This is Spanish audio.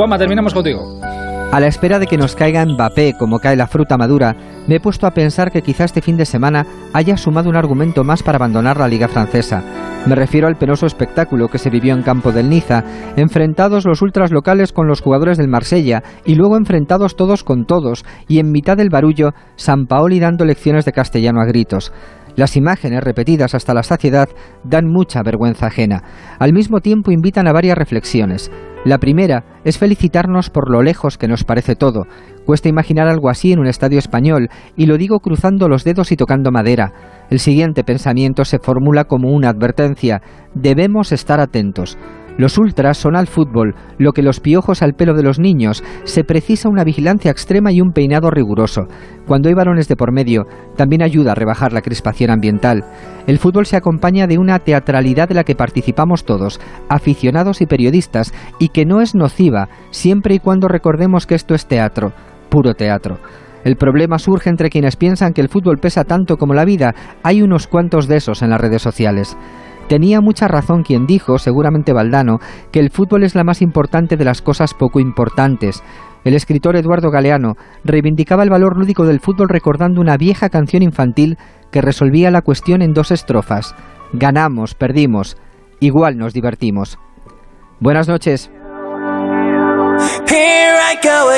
Juanma, terminamos contigo. A la espera de que nos caiga Mbappé como cae la fruta madura, me he puesto a pensar que quizá este fin de semana haya sumado un argumento más para abandonar la liga francesa. Me refiero al penoso espectáculo que se vivió en campo del Niza, enfrentados los ultras locales con los jugadores del Marsella y luego enfrentados todos con todos, y en mitad del barullo, San Paoli dando lecciones de castellano a gritos. Las imágenes, repetidas hasta la saciedad, dan mucha vergüenza ajena. Al mismo tiempo invitan a varias reflexiones. La primera es felicitarnos por lo lejos que nos parece todo. Cuesta imaginar algo así en un estadio español, y lo digo cruzando los dedos y tocando madera. El siguiente pensamiento se formula como una advertencia. Debemos estar atentos. Los ultras son al fútbol lo que los piojos al pelo de los niños. Se precisa una vigilancia extrema y un peinado riguroso. Cuando hay varones de por medio, también ayuda a rebajar la crispación ambiental. El fútbol se acompaña de una teatralidad de la que participamos todos, aficionados y periodistas, y que no es nociva, siempre y cuando recordemos que esto es teatro, puro teatro. El problema surge entre quienes piensan que el fútbol pesa tanto como la vida. Hay unos cuantos de esos en las redes sociales. Tenía mucha razón quien dijo, seguramente Valdano, que el fútbol es la más importante de las cosas poco importantes. El escritor Eduardo Galeano reivindicaba el valor lúdico del fútbol recordando una vieja canción infantil que resolvía la cuestión en dos estrofas. Ganamos, perdimos, igual nos divertimos. Buenas noches.